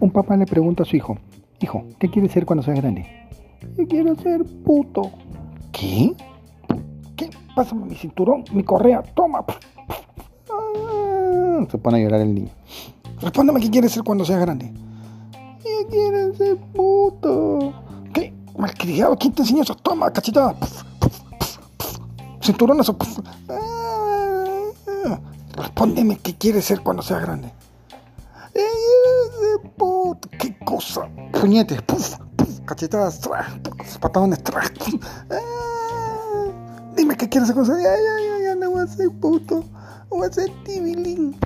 Un papá le pregunta a su hijo, hijo, ¿qué quieres ser cuando seas grande? Yo quiero ser puto. ¿Qué? ¿Qué? Pásame mi cinturón, mi correa, toma. Ah, se pone a llorar el niño. Respóndeme qué quieres ser cuando seas grande. Yo quiero ser puto. ¿Qué? Malcriado, ¿quién te enseñó eso? Toma, cachetada. Cinturonazo. Ah, respóndeme qué quieres ser cuando seas grande. Cosa? Puñetes, puf, puf, cachetadas, patadones, ah, dime qué quieres hacer ya, ya, ya, no voy a ser puto. Voy a ser tibilín.